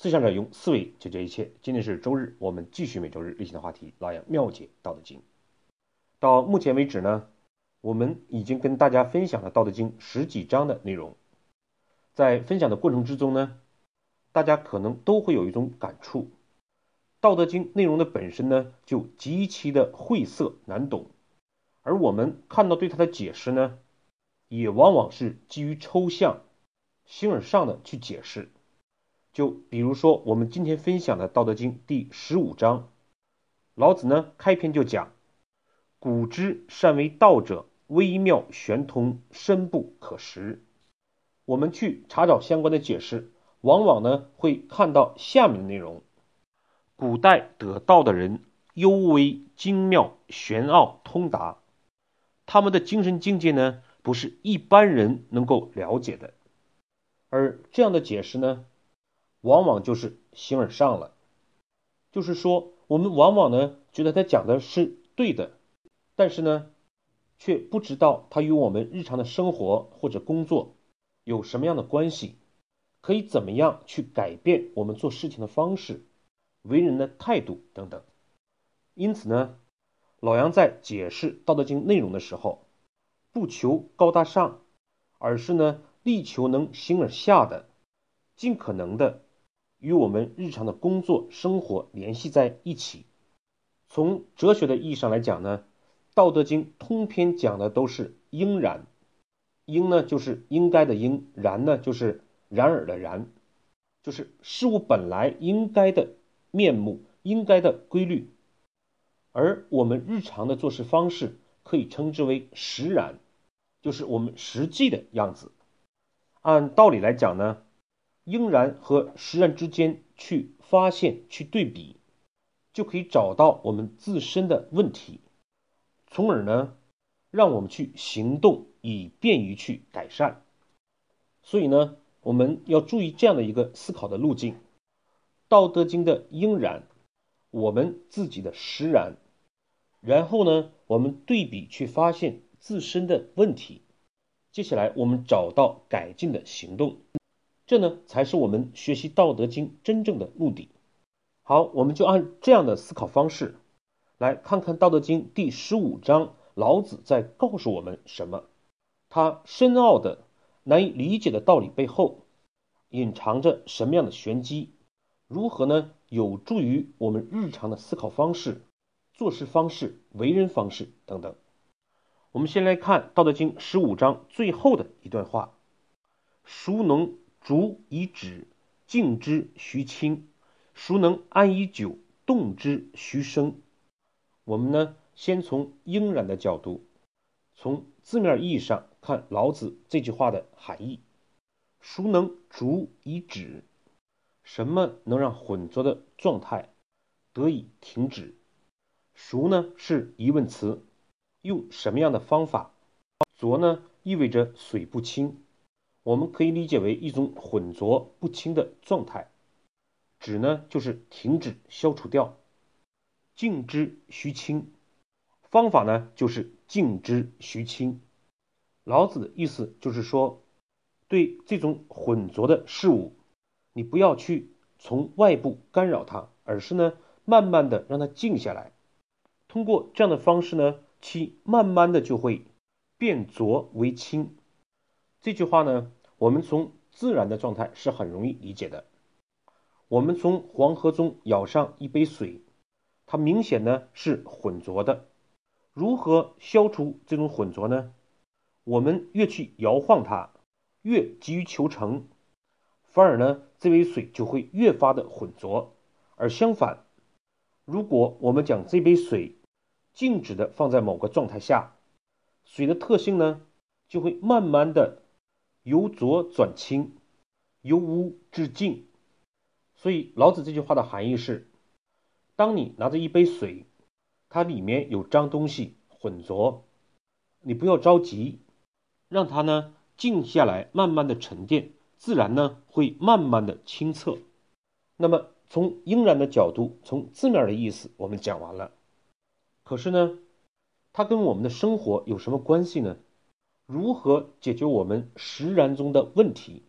思想者用思维解决一切。今天是周日，我们继续每周日例行的话题，老杨妙解《道德经》。到目前为止呢，我们已经跟大家分享了《道德经》十几章的内容。在分享的过程之中呢，大家可能都会有一种感触，《道德经》内容的本身呢就极其的晦涩难懂，而我们看到对它的解释呢，也往往是基于抽象、形而上的去解释。就比如说，我们今天分享的《道德经》第十五章，老子呢开篇就讲：“古之善为道者，微妙玄通，深不可识。”我们去查找相关的解释，往往呢会看到下面的内容：古代得道的人，幽微精妙、玄奥通达，他们的精神境界呢，不是一般人能够了解的。而这样的解释呢？往往就是形而上了，就是说，我们往往呢觉得他讲的是对的，但是呢，却不知道他与我们日常的生活或者工作有什么样的关系，可以怎么样去改变我们做事情的方式、为人的态度等等。因此呢，老杨在解释《道德经》内容的时候，不求高大上，而是呢力求能形而下的，尽可能的。与我们日常的工作生活联系在一起。从哲学的意义上来讲呢，《道德经》通篇讲的都是应然。应呢就是应该的应，然呢就是然而的然，就是事物本来应该的面目、应该的规律。而我们日常的做事方式可以称之为实然，就是我们实际的样子。按道理来讲呢。应然和实然之间去发现、去对比，就可以找到我们自身的问题，从而呢，让我们去行动，以便于去改善。所以呢，我们要注意这样的一个思考的路径：《道德经》的应然，我们自己的实然，然后呢，我们对比去发现自身的问题，接下来我们找到改进的行动。这呢，才是我们学习《道德经》真正的目的。好，我们就按这样的思考方式，来看看《道德经》第十五章，老子在告诉我们什么？他深奥的、难以理解的道理背后，隐藏着什么样的玄机？如何呢？有助于我们日常的思考方式、做事方式、为人方式等等。我们先来看《道德经》十五章最后的一段话：“孰能？”竹以止，静之徐清，孰能安以久，动之徐生？我们呢，先从应然的角度，从字面意义上看老子这句话的含义。孰能竹以止？什么能让浑浊的状态得以停止？孰呢是疑问词，用什么样的方法？浊呢意味着水不清。我们可以理解为一种浑浊不清的状态，止呢就是停止、消除掉。静之须清，方法呢就是静之须清。老子的意思就是说，对这种浑浊的事物，你不要去从外部干扰它，而是呢慢慢的让它静下来。通过这样的方式呢，其慢慢的就会变浊为清。这句话呢。我们从自然的状态是很容易理解的。我们从黄河中舀上一杯水，它明显呢是浑浊的。如何消除这种浑浊呢？我们越去摇晃它，越急于求成，反而呢这杯水就会越发的浑浊。而相反，如果我们将这杯水静止的放在某个状态下，水的特性呢就会慢慢的。由浊转清，由污至净。所以老子这句话的含义是：当你拿着一杯水，它里面有脏东西混浊，你不要着急，让它呢静下来，慢慢的沉淀，自然呢会慢慢的清澈。那么从应然的角度，从字面的意思，我们讲完了。可是呢，它跟我们的生活有什么关系呢？如何解决我们实然中的问题？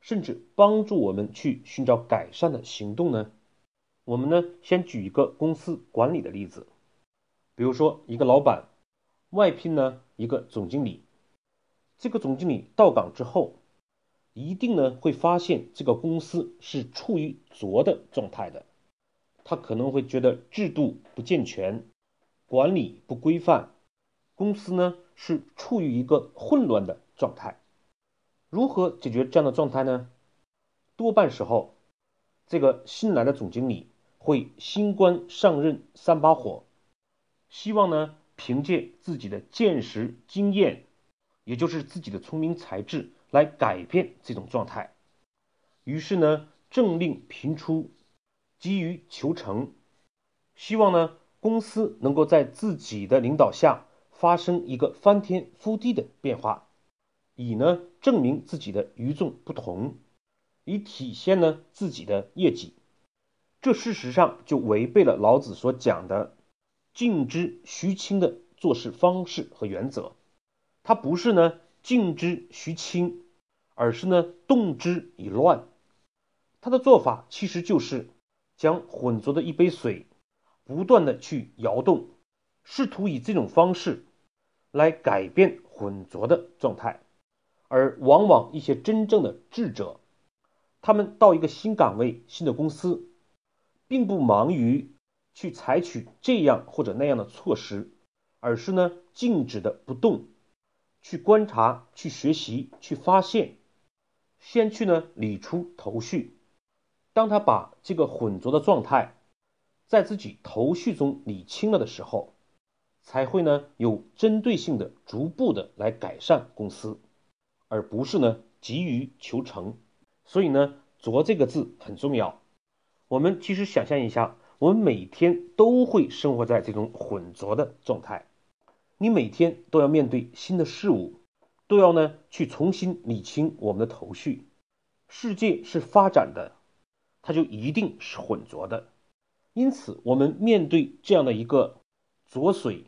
甚至帮助我们去寻找改善的行动呢？我们呢，先举一个公司管理的例子，比如说一个老板外聘呢一个总经理，这个总经理到岗之后，一定呢会发现这个公司是处于浊的状态的，他可能会觉得制度不健全，管理不规范，公司呢是处于一个混乱的状态。如何解决这样的状态呢？多半时候，这个新来的总经理。会新官上任三把火，希望呢凭借自己的见识经验，也就是自己的聪明才智来改变这种状态。于是呢政令频出，急于求成，希望呢公司能够在自己的领导下发生一个翻天覆地的变化，以呢证明自己的与众不同，以体现呢自己的业绩。这事实上就违背了老子所讲的“静之徐清”的做事方式和原则。他不是呢静之徐清，而是呢动之以乱。他的做法其实就是将浑浊的一杯水不断的去摇动，试图以这种方式来改变浑浊的状态。而往往一些真正的智者，他们到一个新岗位、新的公司。并不忙于去采取这样或者那样的措施，而是呢静止的不动，去观察、去学习、去发现，先去呢理出头绪。当他把这个混浊的状态在自己头绪中理清了的时候，才会呢有针对性的、逐步的来改善公司，而不是呢急于求成。所以呢“浊”这个字很重要。我们其实想象一下，我们每天都会生活在这种混浊的状态。你每天都要面对新的事物，都要呢去重新理清我们的头绪。世界是发展的，它就一定是混浊的。因此，我们面对这样的一个浊水，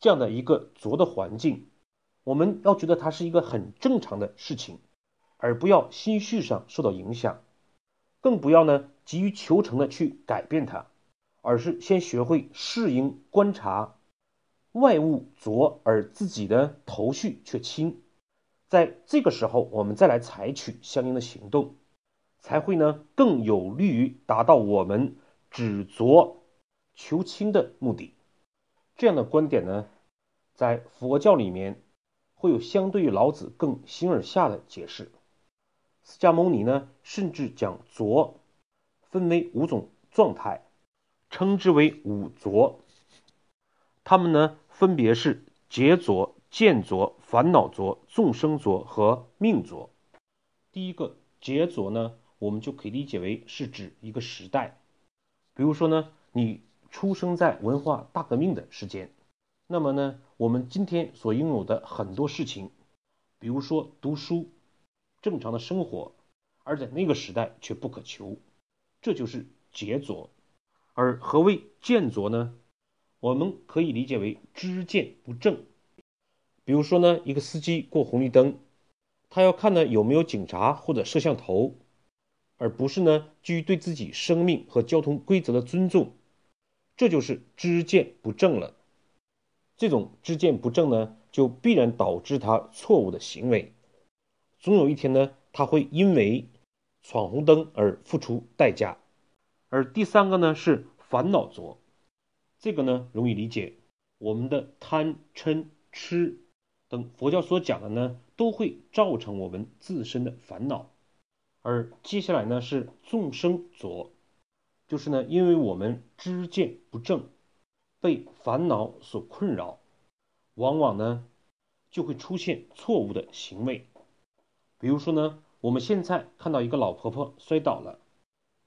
这样的一个浊的环境，我们要觉得它是一个很正常的事情，而不要心绪上受到影响。更不要呢急于求成的去改变它，而是先学会适应观察，外物浊而自己的头绪却清，在这个时候我们再来采取相应的行动，才会呢更有利于达到我们止浊求清的目的。这样的观点呢，在佛教里面会有相对于老子更形而下的解释。释迦牟尼呢，甚至将浊分为五种状态，称之为五浊。它们呢，分别是劫浊、见浊、烦恼浊、众生浊和命浊。第一个劫浊呢，我们就可以理解为是指一个时代，比如说呢，你出生在文化大革命的时间，那么呢，我们今天所拥有的很多事情，比如说读书。正常的生活，而在那个时代却不可求，这就是劫浊。而何谓见浊呢？我们可以理解为知见不正。比如说呢，一个司机过红绿灯，他要看呢有没有警察或者摄像头，而不是呢基于对自己生命和交通规则的尊重，这就是知见不正了。这种知见不正呢，就必然导致他错误的行为。总有一天呢，他会因为闯红灯而付出代价。而第三个呢是烦恼浊，这个呢容易理解，我们的贪嗔痴等佛教所讲的呢，都会造成我们自身的烦恼。而接下来呢是众生浊，就是呢因为我们知见不正，被烦恼所困扰，往往呢就会出现错误的行为。比如说呢，我们现在看到一个老婆婆摔倒了，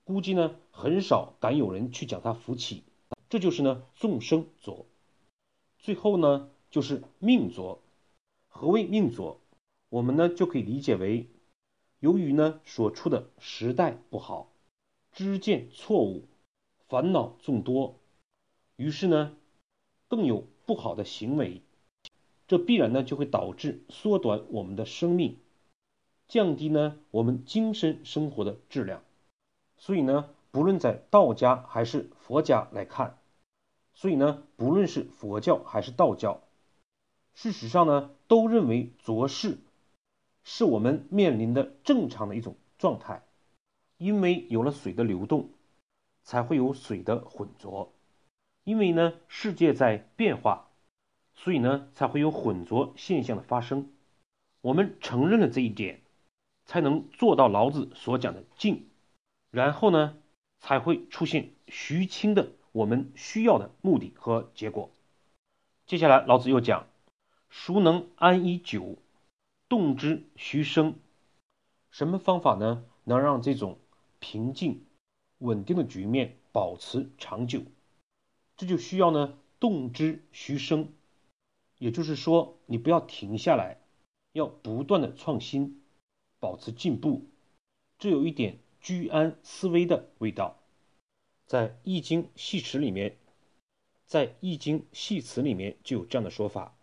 估计呢很少敢有人去将她扶起，这就是呢众生浊。最后呢就是命浊。何谓命浊？我们呢就可以理解为，由于呢所处的时代不好，知见错误，烦恼众多，于是呢更有不好的行为，这必然呢就会导致缩短我们的生命。降低呢我们精神生活的质量。所以呢，不论在道家还是佛家来看，所以呢，不论是佛教还是道教，事实上呢，都认为浊世是我们面临的正常的一种状态，因为有了水的流动，才会有水的混浊，因为呢，世界在变化。所以呢，才会有混浊现象的发生。我们承认了这一点，才能做到老子所讲的静。然后呢，才会出现徐清的我们需要的目的和结果。接下来，老子又讲：孰能安以久，动之徐生？什么方法呢？能让这种平静、稳定的局面保持长久？这就需要呢，动之徐生。也就是说，你不要停下来，要不断的创新，保持进步。这有一点居安思危的味道。在《易经》系辞里面，在《易经》系辞里面就有这样的说法：“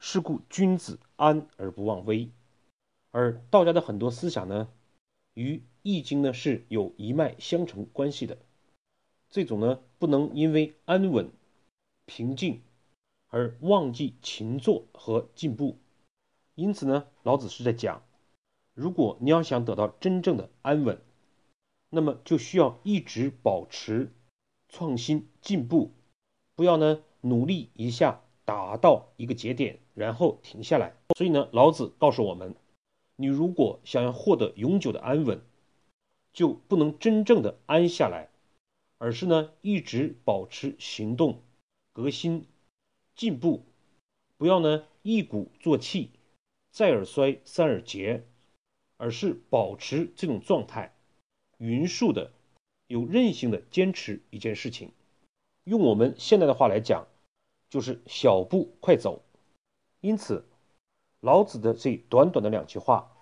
是故君子安而不忘危。”而道家的很多思想呢，与《易经》呢是有一脉相承关系的。这种呢，不能因为安稳、平静。而忘记勤作和进步，因此呢，老子是在讲，如果你要想得到真正的安稳，那么就需要一直保持创新进步，不要呢努力一下达到一个节点，然后停下来。所以呢，老子告诉我们，你如果想要获得永久的安稳，就不能真正的安下来，而是呢一直保持行动、革新。进步，不要呢一鼓作气，再而衰，三而竭，而是保持这种状态，匀速的、有韧性的坚持一件事情。用我们现在的话来讲，就是小步快走。因此，老子的这短短的两句话，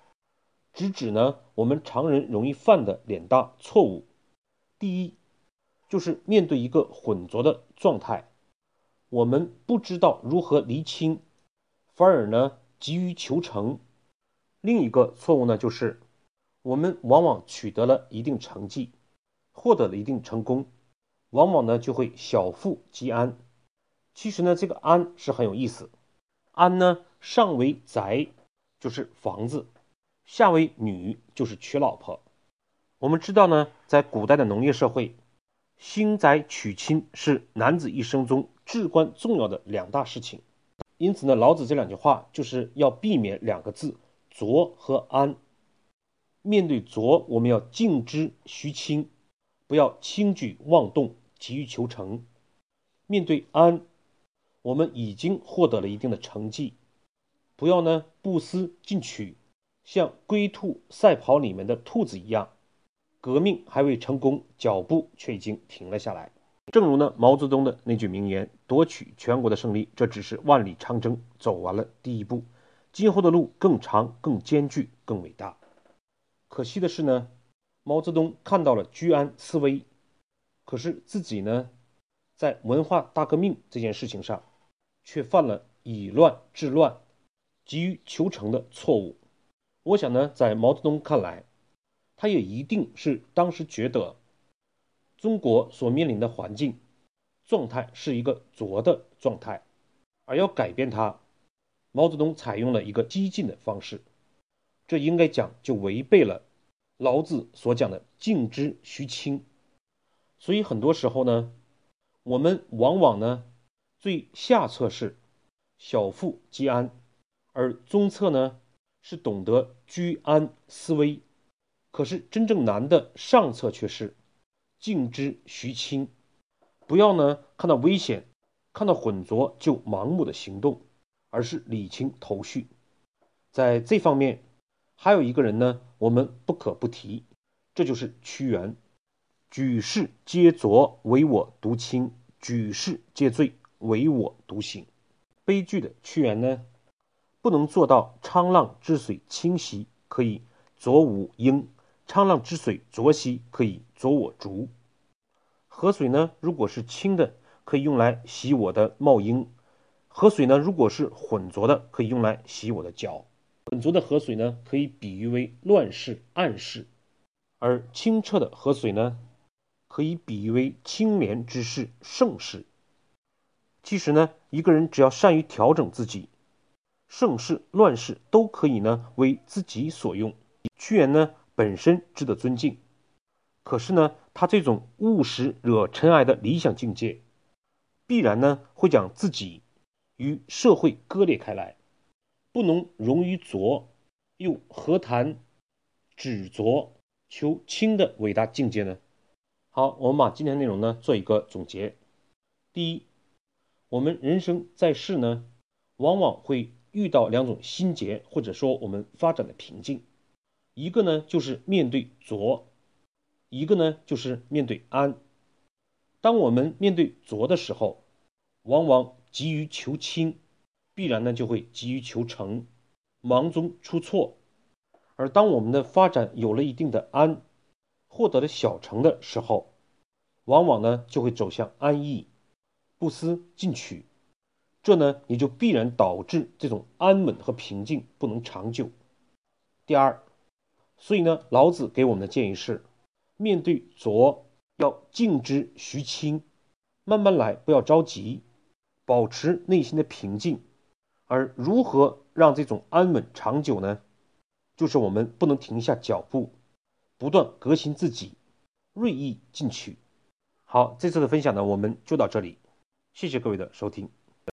直指呢我们常人容易犯的两大错误。第一，就是面对一个混浊的状态。我们不知道如何厘清，反而呢急于求成。另一个错误呢，就是我们往往取得了一定成绩，获得了一定成功，往往呢就会小富即安。其实呢，这个安是很有意思。安呢，上为宅，就是房子；下为女，就是娶老婆。我们知道呢，在古代的农业社会，兴宅娶亲是男子一生中。至关重要的两大事情，因此呢，老子这两句话就是要避免两个字“浊”和“安”。面对浊，我们要静之徐清，不要轻举妄动，急于求成；面对安，我们已经获得了一定的成绩，不要呢不思进取，像龟兔赛跑里面的兔子一样，革命还未成功，脚步却已经停了下来。正如呢毛泽东的那句名言：“夺取全国的胜利，这只是万里长征走完了第一步，今后的路更长、更艰巨、更伟大。”可惜的是呢，毛泽东看到了居安思危，可是自己呢，在文化大革命这件事情上，却犯了以乱治乱、急于求成的错误。我想呢，在毛泽东看来，他也一定是当时觉得。中国所面临的环境状态是一个浊的状态，而要改变它，毛泽东采用了一个激进的方式，这应该讲就违背了老子所讲的“静之徐清”。所以很多时候呢，我们往往呢最下策是小富即安，而中策呢是懂得居安思危，可是真正难的上策却是。静之徐清，不要呢看到危险，看到混浊就盲目的行动，而是理清头绪。在这方面，还有一个人呢，我们不可不提，这就是屈原。举世皆浊，唯我独清；举世皆醉，唯我独醒。悲剧的屈原呢，不能做到沧浪之水清兮，可以濯吾缨。沧浪之水浊兮，可以濯我足。河水呢，如果是清的，可以用来洗我的帽缨；河水呢，如果是浑浊的，可以用来洗我的脚。浑浊的河水呢，可以比喻为乱世暗世；而清澈的河水呢，可以比喻为清廉之士盛世。其实呢，一个人只要善于调整自己，盛世乱世都可以呢为自己所用。屈原呢本身值得尊敬，可是呢，他这种务实惹尘埃的理想境界，必然呢会将自己与社会割裂开来。不能溶于浊，又何谈止浊求清的伟大境界呢？好，我们把今天内容呢做一个总结。第一。我们人生在世呢，往往会遇到两种心结，或者说我们发展的瓶颈。一个呢就是面对浊，一个呢就是面对安。当我们面对浊的时候，往往急于求清，必然呢就会急于求成，忙中出错。而当我们的发展有了一定的安，获得了小成的时候，往往呢就会走向安逸。不思进取，这呢也就必然导致这种安稳和平静不能长久。第二，所以呢，老子给我们的建议是：面对浊要静之徐清，慢慢来，不要着急，保持内心的平静。而如何让这种安稳长久呢？就是我们不能停下脚步，不断革新自己，锐意进取。好，这次的分享呢，我们就到这里。谢谢各位的收听。